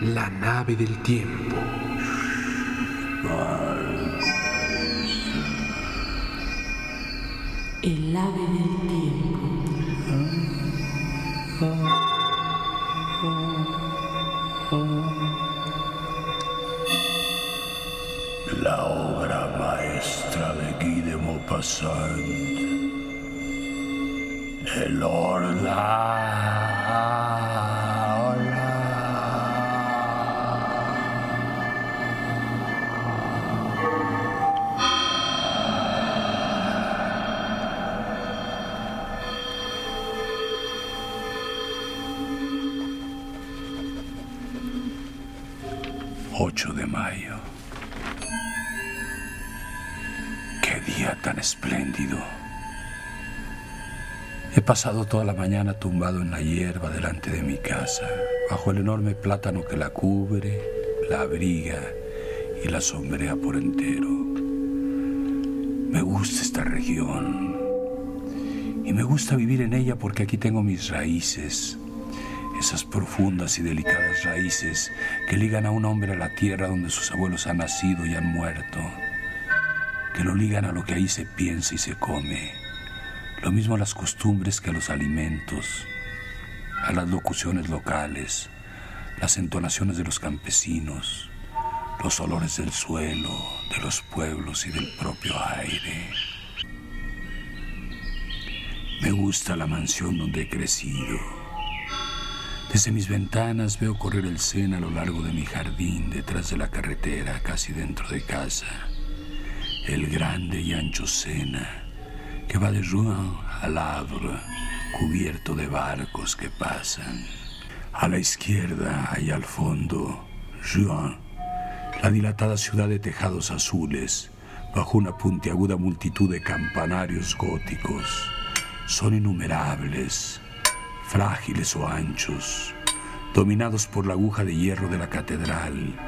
La nave del tiempo. El ave del tiempo. La obra maestra de Guy de Maupassant. El Orla. Ocho de mayo. Qué día tan espléndido. He pasado toda la mañana tumbado en la hierba delante de mi casa, bajo el enorme plátano que la cubre, la abriga y la sombrea por entero. Me gusta esta región y me gusta vivir en ella porque aquí tengo mis raíces, esas profundas y delicadas raíces que ligan a un hombre a la tierra donde sus abuelos han nacido y han muerto, que lo ligan a lo que ahí se piensa y se come, lo mismo a las costumbres que a los alimentos, a las locuciones locales, las entonaciones de los campesinos, los olores del suelo, de los pueblos y del propio aire. Me gusta la mansión donde he crecido. Desde mis ventanas veo correr el Sena a lo largo de mi jardín, detrás de la carretera, casi dentro de casa. El grande y ancho Sena, que va de Rouen al Havre, cubierto de barcos que pasan. A la izquierda y al fondo, Rouen, la dilatada ciudad de tejados azules, bajo una puntiaguda multitud de campanarios góticos. Son innumerables, frágiles o anchos, dominados por la aguja de hierro de la catedral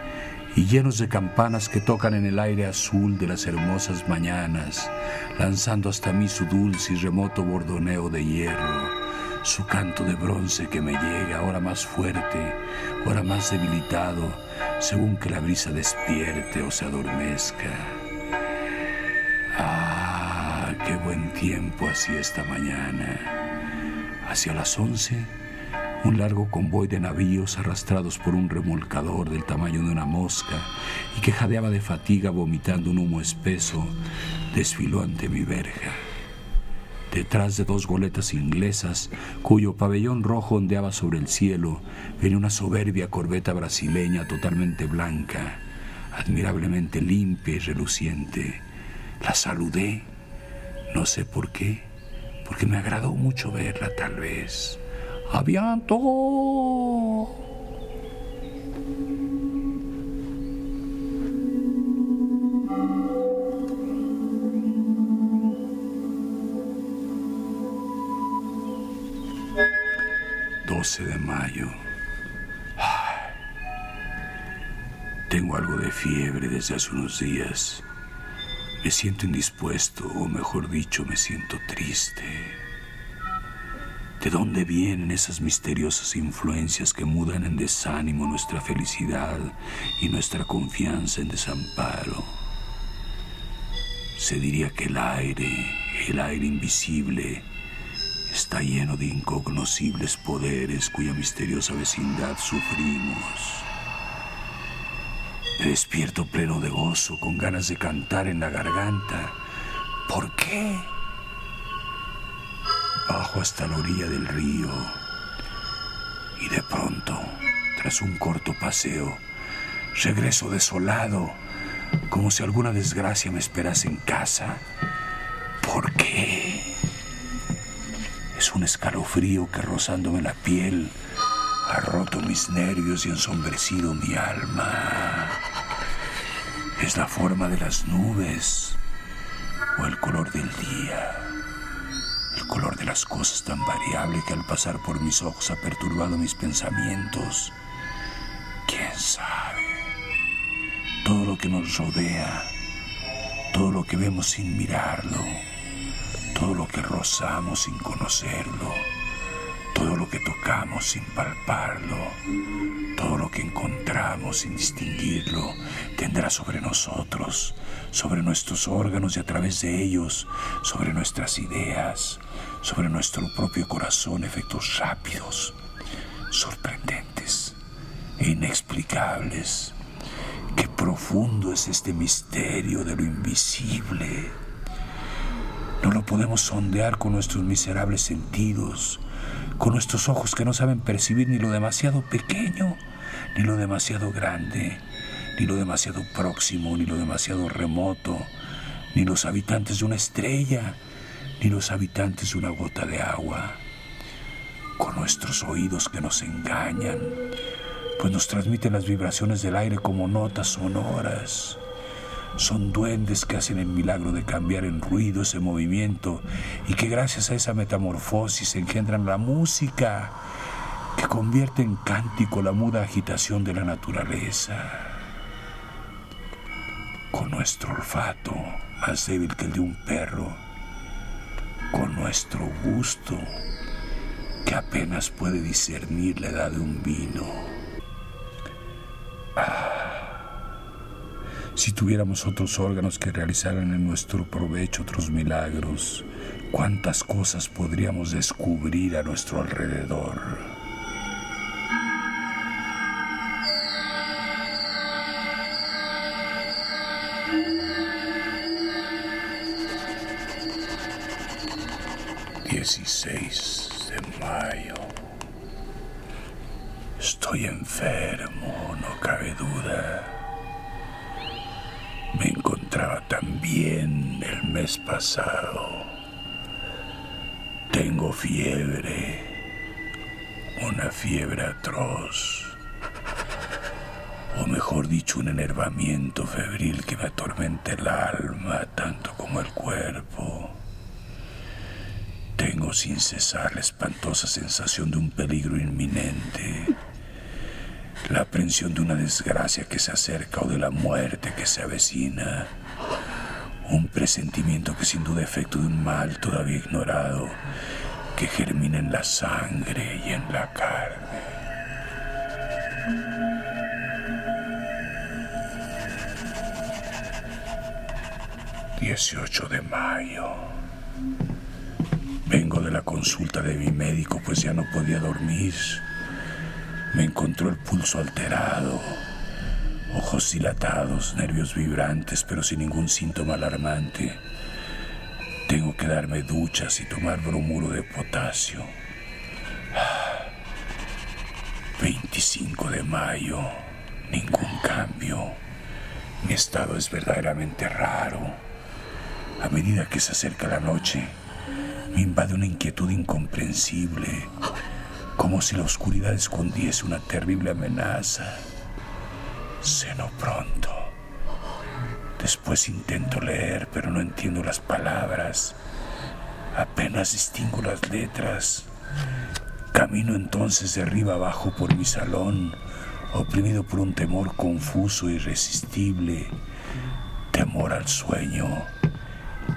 y llenos de campanas que tocan en el aire azul de las hermosas mañanas, lanzando hasta mí su dulce y remoto bordoneo de hierro, su canto de bronce que me llega ahora más fuerte, ahora más debilitado, según que la brisa despierte o se adormezca. Ah, qué buen tiempo hacía esta mañana. Hacia las once, un largo convoy de navíos arrastrados por un remolcador del tamaño de una mosca y que jadeaba de fatiga vomitando un humo espeso, desfiló ante mi verja. Detrás de dos goletas inglesas, cuyo pabellón rojo ondeaba sobre el cielo, venía una soberbia corbeta brasileña totalmente blanca, admirablemente limpia y reluciente. La saludé, no sé por qué, porque me agradó mucho verla tal vez. ¡Avianto! De mayo. Ay. Tengo algo de fiebre desde hace unos días. Me siento indispuesto, o mejor dicho, me siento triste. ¿De dónde vienen esas misteriosas influencias que mudan en desánimo nuestra felicidad y nuestra confianza en desamparo? Se diría que el aire, el aire invisible, está lleno de incognoscibles poderes cuya misteriosa vecindad sufrimos. Me despierto pleno de gozo, con ganas de cantar en la garganta. ¿Por qué? Bajo hasta la orilla del río y de pronto, tras un corto paseo, regreso desolado, como si alguna desgracia me esperase en casa. ¿Por qué? Es un escalofrío que rozándome la piel ha roto mis nervios y ensombrecido mi alma. Es la forma de las nubes o el color del día. El color de las cosas tan variable que al pasar por mis ojos ha perturbado mis pensamientos. ¿Quién sabe? Todo lo que nos rodea, todo lo que vemos sin mirarlo, todo lo que rozamos sin conocerlo todo lo que tocamos sin palparlo, todo lo que encontramos sin distinguirlo, sobre nosotros, sobre nuestros órganos y a través de ellos, sobre nuestras ideas, sobre nuestro propio corazón, efectos rápidos, sorprendentes e inexplicables. Qué profundo es este misterio de lo invisible. No lo podemos sondear con nuestros miserables sentidos, con nuestros ojos que no saben percibir ni lo demasiado pequeño, ni lo demasiado grande, ni lo demasiado próximo, ni lo demasiado remoto, ni los habitantes de una estrella, ni los habitantes de una gota de agua, con nuestros oídos que nos engañan, pues nos transmiten las vibraciones del aire como notas sonoras son duendes que hacen el milagro de cambiar en ruido ese movimiento y que gracias a esa metamorfosis engendran la música que convierte en cántico la muda agitación de la naturaleza. Nuestro olfato, más débil que el de un perro, con nuestro gusto, que apenas puede discernir la edad de un vino. Ah, si tuviéramos otros órganos que realizaran en nuestro provecho otros milagros, cuántas cosas podríamos descubrir a nuestro alrededor. Dieciséis de mayo. Estoy enfermo, no cabe duda. Me encontraba tan bien el mes pasado. Tengo fiebre, una fiebre atroz, o mejor dicho, un enervamiento febril que me atormenta el alma tanto como el cuerpo. Sin cesar la espantosa sensación de un peligro inminente la aprensión de una desgracia que se acerca o de la muerte que se avecina, un presentimiento que sin duda efecto de un mal todavía ignorado, que germina en la sangre y en la carne. ...18 de mayo... De la consulta de mi médico pues ya no podía dormir. Me encontró el pulso alterado, ojos dilatados, nervios vibrantes, pero sin ningún síntoma alarmante. Tengo que darme duchas y tomar bromuro de potasio. 25 de mayo, ningún cambio. Mi estado es verdaderamente raro. A medida que se acerca la noche, me invade una inquietud incomprensible como si la oscuridad escondiese una terrible amenaza. Ceno pronto. Después intento leer, pero no entiendo las palabras. Apenas distingo las letras. Camino entonces de arriba abajo por mi salón, oprimido por un temor confuso e irresistible. Temor al sueño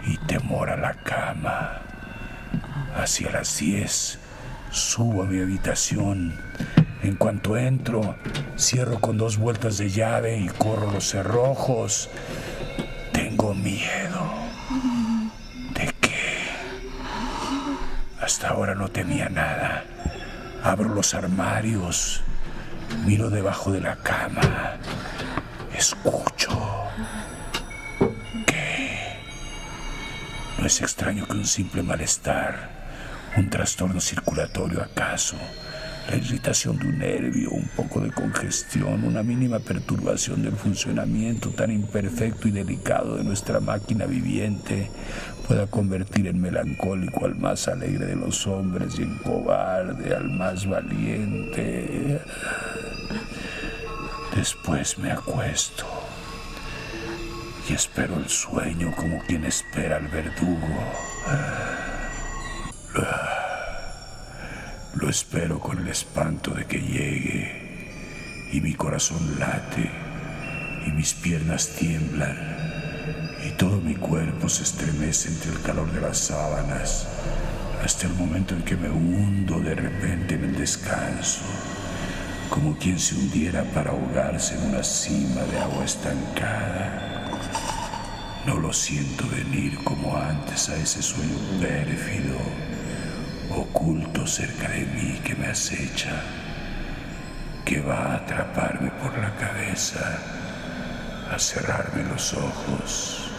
y temor a la cama. Hacia las diez Subo a mi habitación. En cuanto entro, cierro con dos vueltas de llave y corro los cerrojos. Tengo miedo. ¿De qué? Hasta ahora no temía nada. Abro los armarios, miro debajo de la cama, escucho. ¿Qué? No es extraño que un simple malestar un trastorno circulatorio acaso, la irritación de un nervio, un poco de congestión, una mínima perturbación del funcionamiento tan imperfecto y delicado de nuestra máquina viviente pueda convertir en melancólico al más alegre de los hombres y en cobarde al más valiente. Después me acuesto y espero el sueño como quien espera al verdugo. Lo espero con el espanto de que llegue y mi corazón late y mis piernas tiemblan y todo mi cuerpo se estremece entre el calor de las sábanas hasta el momento en que me hundo de repente en el descanso como quien se hundiera para ahogarse en una cima de agua estancada. No lo siento venir como antes a ese sueño pérfido, oculto cerca de mí que me acecha, que va a atraparme por la cabeza, a cerrarme los ojos,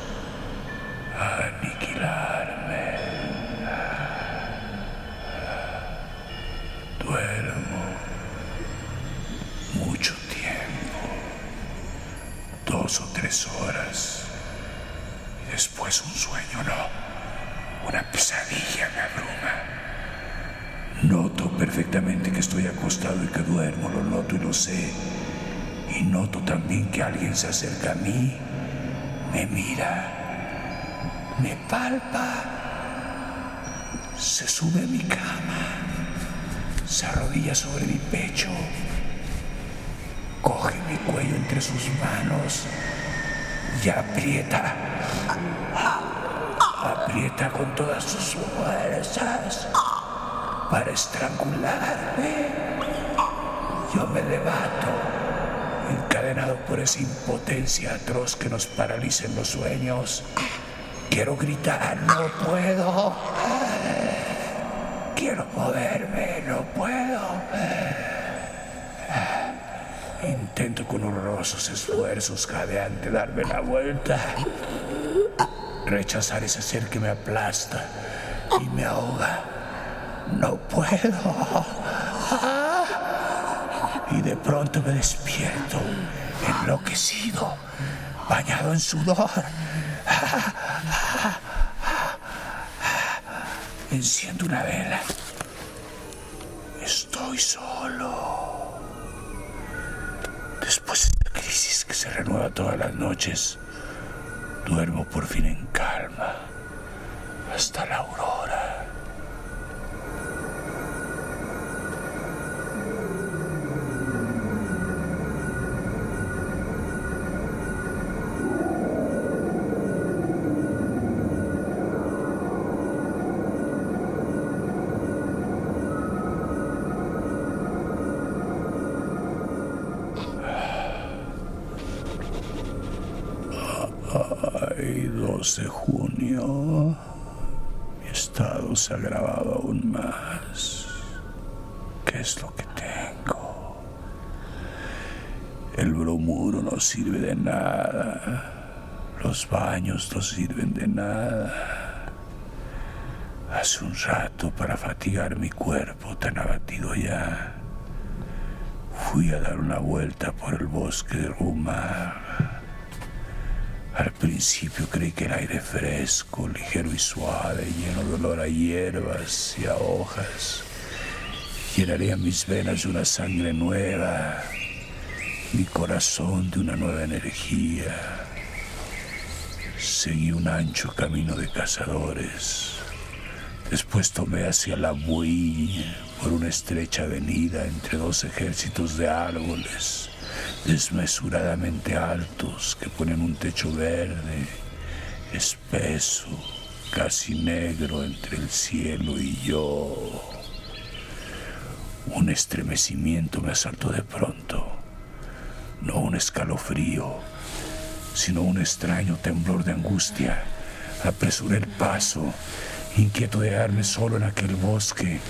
a aniquilarme. Duermo mucho tiempo, dos o tres horas, y después un sueño, no, una pesadilla me abruma. Noto perfectamente que estoy acostado y que duermo, lo noto y lo sé. Y noto también que alguien se acerca a mí, me mira, me palpa, se sube a mi cama, se arrodilla sobre mi pecho coge mi cuello entre sus manos y aprieta. Aprieta con todas sus fuerzas para estrangularme. Yo me debato, encadenado por esa impotencia atroz que nos paraliza en los sueños. Quiero gritar, no puedo. Quiero moverme, no puedo. Intento con horrorosos esfuerzos jadeante darme la vuelta. Rechazar ese ser que me aplasta y me ahoga. No puedo. Y de pronto me despierto, enloquecido, bañado en sudor. Enciendo una vela. Estoy solo. Después de esta crisis que se renueva todas las noches, duermo por fin en calma hasta la aurora. 2 de junio. Mi estado se ha agravado aún más. ¿Qué es lo que tengo? El bromuro no sirve de nada. Los baños no sirven de nada. Hace un rato para fatigar mi cuerpo tan abatido ya. Fui a dar una vuelta por el bosque de Rumar. Principio creí que el aire fresco, ligero y suave, lleno de olor a hierbas y a hojas, llenaría mis venas de una sangre nueva, mi corazón de una nueva energía. Seguí un ancho camino de cazadores. Después tomé hacia la Bouille por una estrecha avenida entre dos ejércitos de árboles desmesuradamente altos que ponen un techo verde, espeso, casi negro entre el cielo y yo. Un estremecimiento me asaltó de pronto, no un escalofrío, sino un extraño temblor de angustia. Apresuré el paso, inquieto de hallarme solo en aquel bosque,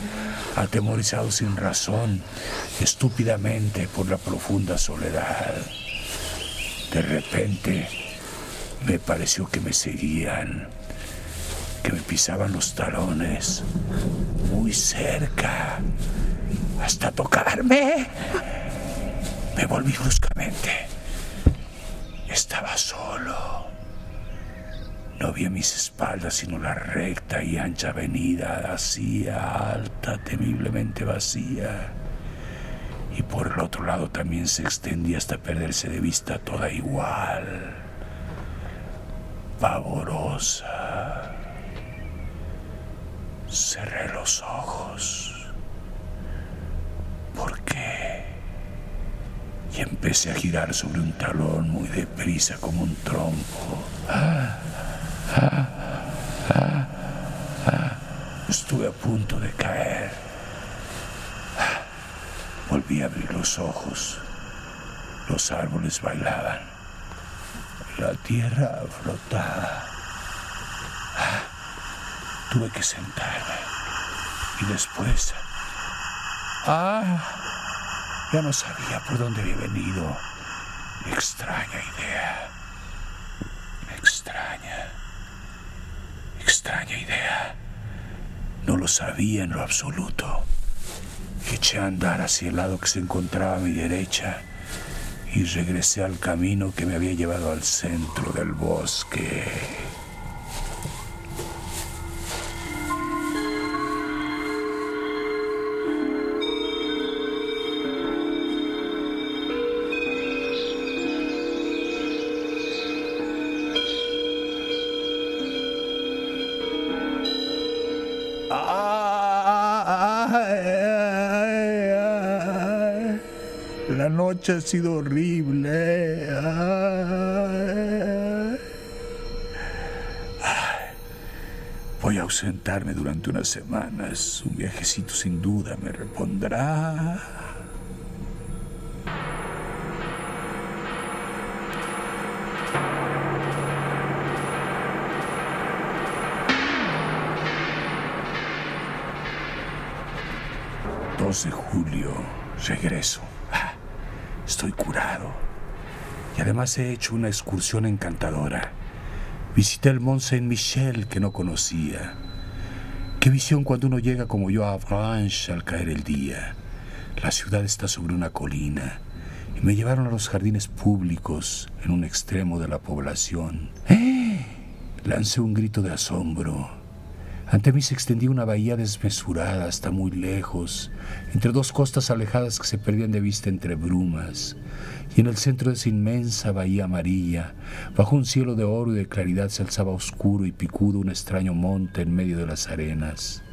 atemorizado sin razón, estúpidamente por la profunda soledad. De repente me pareció que me seguían, que me pisaban los talones, muy cerca, hasta tocarme. Me volví bruscamente. No vi a mis espaldas sino la recta y ancha avenida, vacía, alta, temiblemente vacía. Y por el otro lado también se extendía hasta perderse de vista toda igual, pavorosa. Cerré los ojos. ¿Por qué? Y empecé a girar sobre un talón muy deprisa como un trompo. Estuve a punto de caer. Volví a abrir los ojos. Los árboles bailaban. La tierra flotaba. Tuve que sentarme. Y después... Ah, ya no sabía por dónde había venido. Extraña idea. Extraña. Extraña idea. No lo sabía en lo absoluto. Eché a andar hacia el lado que se encontraba a mi derecha y regresé al camino que me había llevado al centro del bosque. Ha sido horrible. Voy a ausentarme durante unas semanas. Un viajecito sin duda me repondrá. ...2 de julio, regreso. Estoy curado. Y además he hecho una excursión encantadora. Visité el Mont Saint-Michel que no conocía. Qué visión cuando uno llega como yo a Avranches al caer el día. La ciudad está sobre una colina y me llevaron a los jardines públicos en un extremo de la población. ¡Eh! Lancé un grito de asombro. Ante mí se extendía una bahía desmesurada hasta muy lejos, entre dos costas alejadas que se perdían de vista entre brumas. Y en el centro de esa inmensa bahía amarilla, bajo un cielo de oro y de claridad, se alzaba oscuro y picudo un extraño monte en medio de las arenas.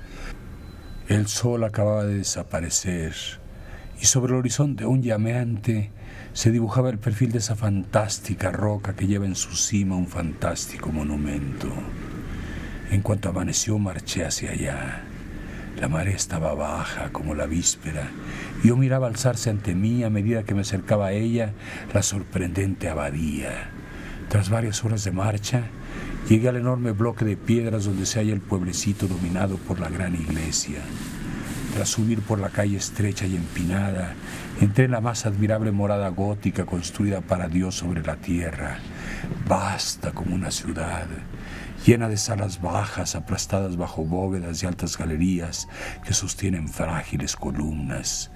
El sol acababa de desaparecer y sobre el horizonte aún llameante se dibujaba el perfil de esa fantástica roca que lleva en su cima un fantástico monumento. En cuanto amaneció marché hacia allá. La marea estaba baja como la víspera. Yo miraba alzarse ante mí a medida que me acercaba a ella la sorprendente abadía. Tras varias horas de marcha, llegué al enorme bloque de piedras donde se halla el pueblecito dominado por la gran iglesia. Tras subir por la calle estrecha y empinada, entré en la más admirable morada gótica construida para Dios sobre la tierra, vasta como una ciudad, llena de salas bajas aplastadas bajo bóvedas y altas galerías que sostienen frágiles columnas.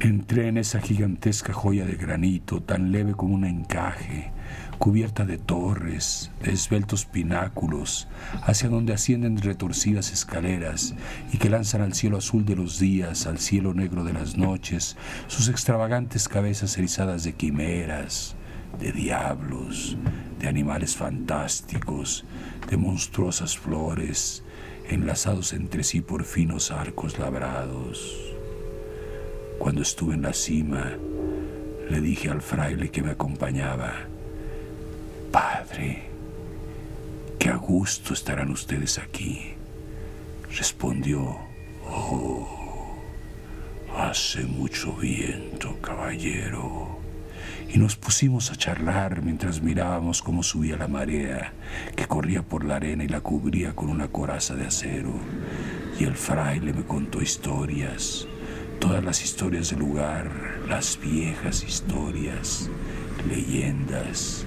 Entré en esa gigantesca joya de granito, tan leve como un encaje, cubierta de torres, de esbeltos pináculos, hacia donde ascienden retorcidas escaleras y que lanzan al cielo azul de los días, al cielo negro de las noches, sus extravagantes cabezas erizadas de quimeras, de diablos, de animales fantásticos, de monstruosas flores, enlazados entre sí por finos arcos labrados. Cuando estuve en la cima, le dije al fraile que me acompañaba, Padre, qué a gusto estarán ustedes aquí. Respondió, Oh, hace mucho viento, caballero. Y nos pusimos a charlar mientras mirábamos cómo subía la marea, que corría por la arena y la cubría con una coraza de acero. Y el fraile me contó historias, todas las historias del lugar, las viejas historias, leyendas,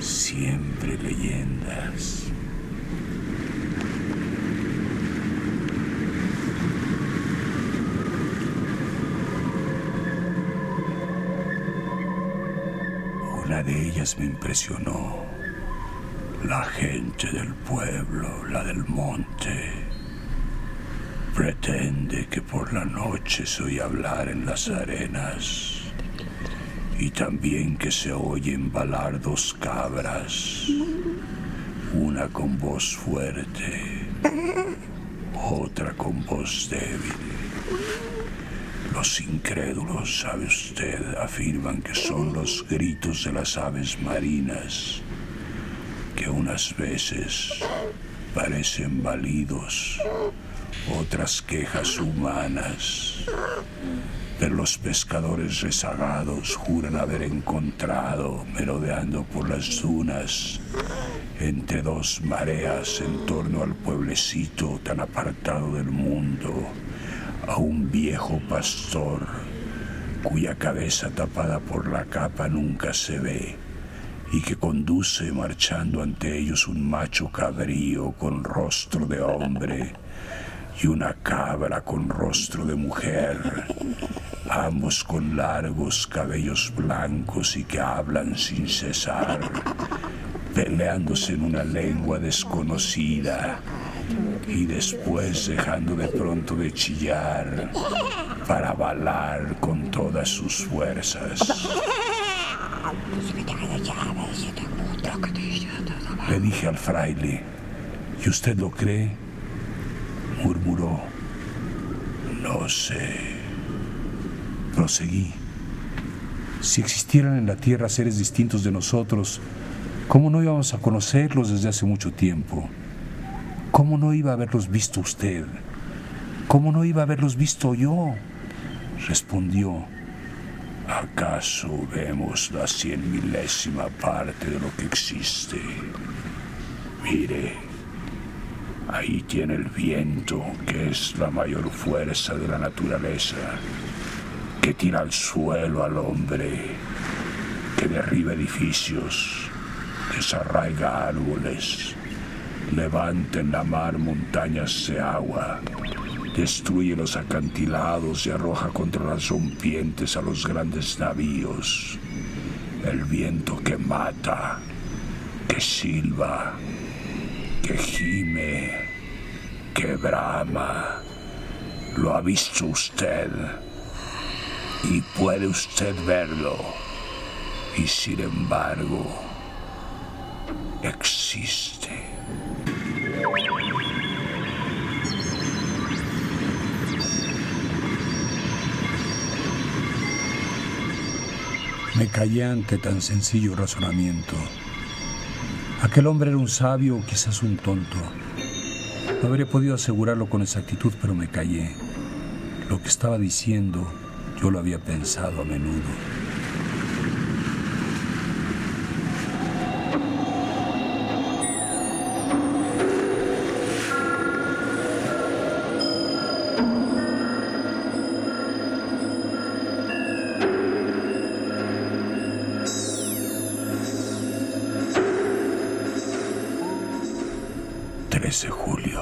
siempre leyendas. Una de ellas me impresionó. La gente del pueblo, la del monte, pretende que por la noche se oye hablar en las arenas y también que se oyen balar dos cabras, una con voz fuerte, otra con voz débil. Los incrédulos, sabe usted, afirman que son los gritos de las aves marinas, que unas veces parecen balidos, otras quejas humanas. Pero los pescadores rezagados juran haber encontrado, merodeando por las dunas, entre dos mareas en torno al pueblecito tan apartado del mundo, a un viejo pastor cuya cabeza tapada por la capa nunca se ve y que conduce marchando ante ellos un macho cabrío con rostro de hombre y una cabra con rostro de mujer, ambos con largos cabellos blancos y que hablan sin cesar, peleándose en una lengua desconocida y después dejando de pronto de chillar para balar con todas sus fuerzas. Le dije al fraile, ¿y usted lo cree? murmuró. No sé. Proseguí. Si existieran en la Tierra seres distintos de nosotros, ¿cómo no íbamos a conocerlos desde hace mucho tiempo? ¿Cómo no iba a haberlos visto usted? ¿Cómo no iba a haberlos visto yo? Respondió, ¿acaso vemos la cien milésima parte de lo que existe? Mire, ahí tiene el viento, que es la mayor fuerza de la naturaleza, que tira al suelo al hombre, que derriba edificios, desarraiga árboles, levanta en la mar montañas de agua, destruye los acantilados y arroja contra las rompientes a los grandes navíos. El viento que mata, que silba, que gime, que brama. Lo ha visto usted y puede usted verlo. Y sin embargo, existe. Me callé ante tan sencillo razonamiento. Aquel hombre era un sabio o quizás un tonto. No habría podido asegurarlo con exactitud, pero me callé. Lo que estaba diciendo yo lo había pensado a menudo. De julio.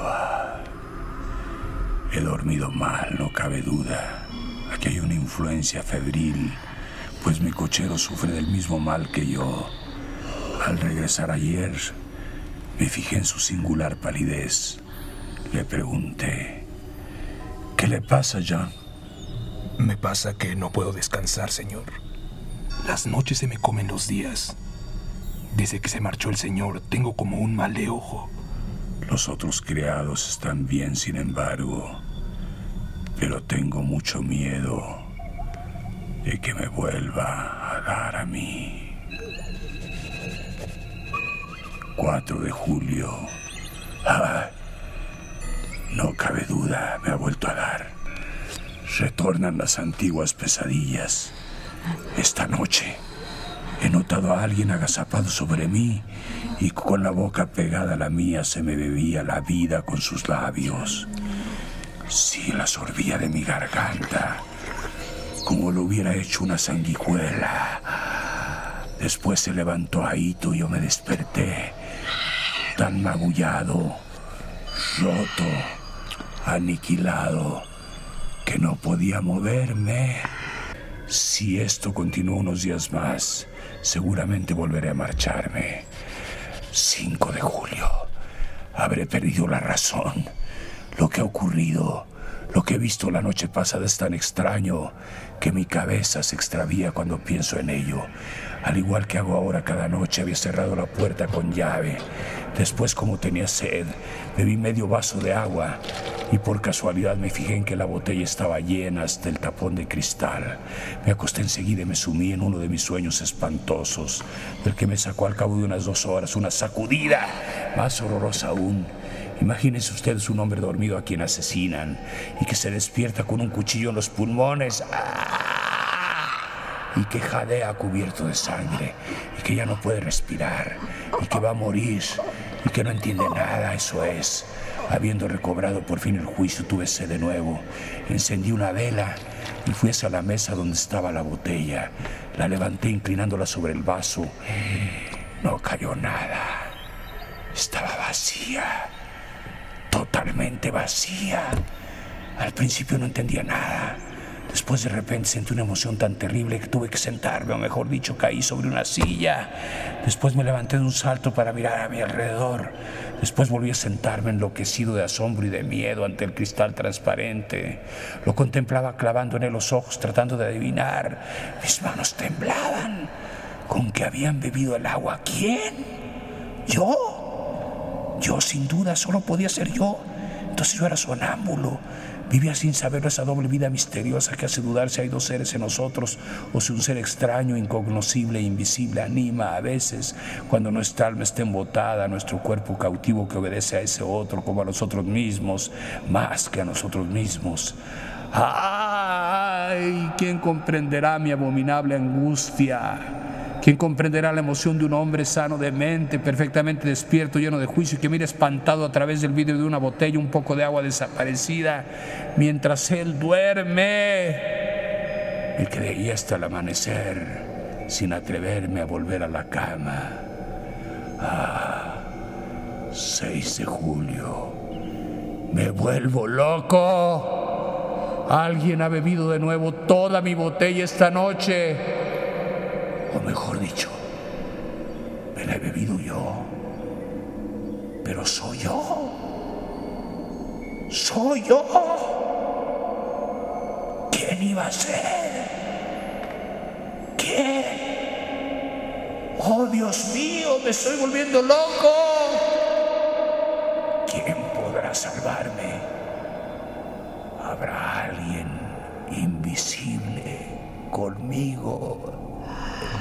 He dormido mal, no cabe duda. Aquí hay una influencia febril, pues mi cochero sufre del mismo mal que yo. Al regresar ayer, me fijé en su singular palidez. Le pregunté, ¿qué le pasa, John? Me pasa que no puedo descansar, señor. Las noches se me comen los días. Desde que se marchó el señor, tengo como un mal de ojo. Los otros criados están bien, sin embargo, pero tengo mucho miedo de que me vuelva a dar a mí. 4 de julio. Ah, no cabe duda, me ha vuelto a dar. Retornan las antiguas pesadillas. Esta noche he notado a alguien agazapado sobre mí y con la boca pegada a la mía se me bebía la vida con sus labios. Sí, la sorbía de mi garganta, como lo hubiera hecho una sanguijuela. Después se levantó Aito y yo me desperté, tan magullado, roto, aniquilado, que no podía moverme. Si esto continúa unos días más, seguramente volveré a marcharme. 5 de julio. Habré perdido la razón. Lo que ha ocurrido, lo que he visto la noche pasada es tan extraño que mi cabeza se extravía cuando pienso en ello. Al igual que hago ahora cada noche, había cerrado la puerta con llave. Después, como tenía sed, bebí medio vaso de agua y por casualidad me fijé en que la botella estaba llena hasta el tapón de cristal. Me acosté enseguida y me sumí en uno de mis sueños espantosos, del que me sacó al cabo de unas dos horas una sacudida más horrorosa aún. Imagínense ustedes un hombre dormido a quien asesinan y que se despierta con un cuchillo en los pulmones. ¡Ah! Y que jadea cubierto de sangre y que ya no puede respirar y que va a morir y que no entiende nada, eso es. Habiendo recobrado por fin el juicio, tuve sed de nuevo. Encendí una vela y fui hacia la mesa donde estaba la botella. La levanté inclinándola sobre el vaso. No cayó nada. Estaba vacía. Totalmente vacía. Al principio no entendía nada. Después de repente sentí una emoción tan terrible que tuve que sentarme, o mejor dicho, caí sobre una silla. Después me levanté de un salto para mirar a mi alrededor. Después volví a sentarme enloquecido de asombro y de miedo ante el cristal transparente. Lo contemplaba clavando en él los ojos, tratando de adivinar. Mis manos temblaban. ¿Con qué habían bebido el agua? ¿Quién? ¿Yo? Yo, sin duda, solo podía ser yo. Entonces yo era sonámbulo. Vivía sin saber esa doble vida misteriosa que hace dudar si hay dos seres en nosotros o si un ser extraño, incognoscible e invisible anima a veces, cuando nuestra alma está embotada, nuestro cuerpo cautivo que obedece a ese otro como a nosotros mismos, más que a nosotros mismos. ¡Ay! ¿Quién comprenderá mi abominable angustia? ¿Quién comprenderá la emoción de un hombre sano de mente, perfectamente despierto, lleno de juicio, que mira espantado a través del vidrio de una botella un poco de agua desaparecida mientras él duerme? Me creí hasta el amanecer sin atreverme a volver a la cama. Ah, 6 de julio. Me vuelvo loco. Alguien ha bebido de nuevo toda mi botella esta noche o mejor dicho, me la he bebido yo. Pero soy yo. Soy yo. ¿Quién iba a ser? ¿Quién? Oh, Dios mío, me estoy volviendo loco. ¿Quién podrá salvarme? ¿Habrá alguien invisible conmigo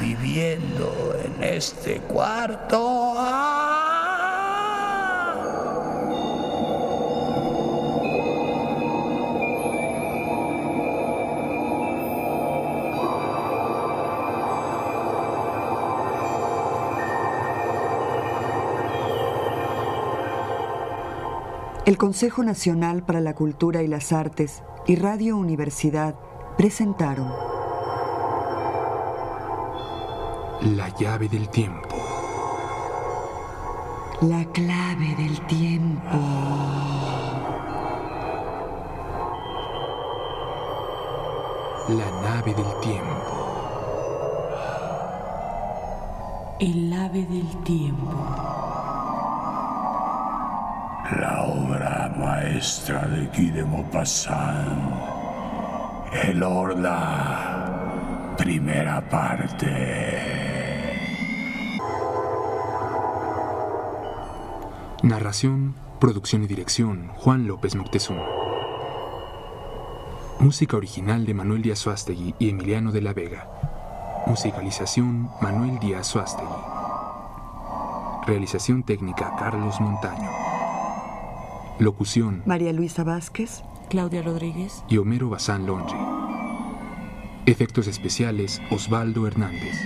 viviendo en este cuarto. El Consejo Nacional para la Cultura y las Artes y Radio Universidad presentaron La llave del tiempo. La clave del tiempo. La nave del tiempo. El ave del tiempo. La obra maestra de Guy de Maupassant. El Orla. Primera parte. Narración, producción y dirección, Juan López Moctezuma. Música original de Manuel Díaz Suástegui y Emiliano de la Vega. Musicalización, Manuel Díaz Suástegui. Realización técnica, Carlos Montaño. Locución, María Luisa Vázquez. Claudia Rodríguez. y Homero Bazán Longe. Efectos especiales, Osvaldo Hernández.